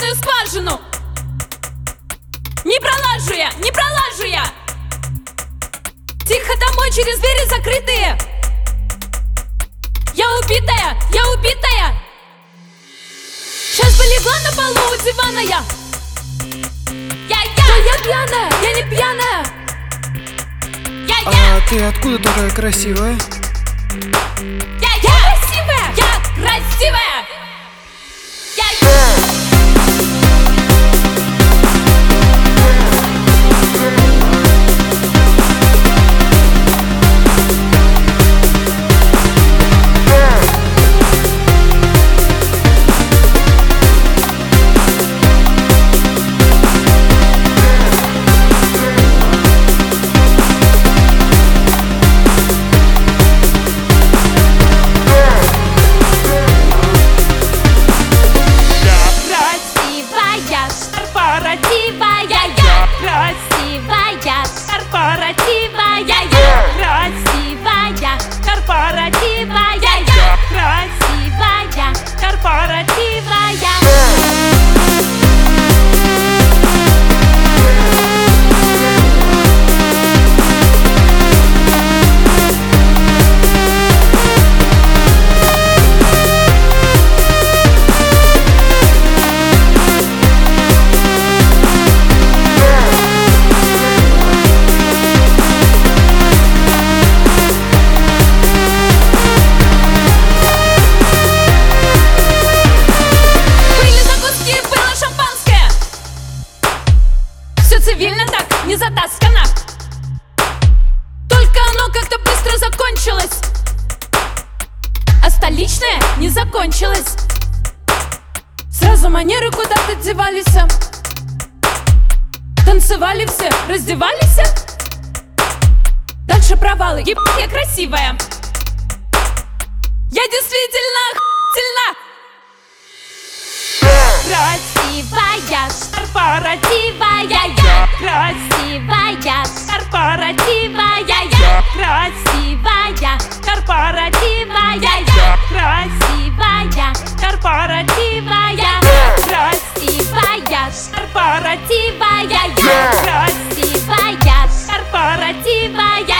замочную скважину! Не пролажу я, не пролажу я! Тихо домой через двери закрытые! Я убитая, я убитая! Сейчас бы легла на полу у дивана я! Я, я, да я пьяная, я не пьяная! Я, я, А ты откуда такая красивая? я, я! Красивая, я красивая! Я, я как-то быстро закончилось. А столичное не закончилось Сразу манеры куда-то девались. Танцевали все, раздевались. Дальше провалы, еб я красивая. Я действительно охуительна. Красивая, корпоративая, я красивая, корпоративая, красивая, корпоративная, я красивая, корпоративная, красивая, корпоративная, красивая, корпоративная.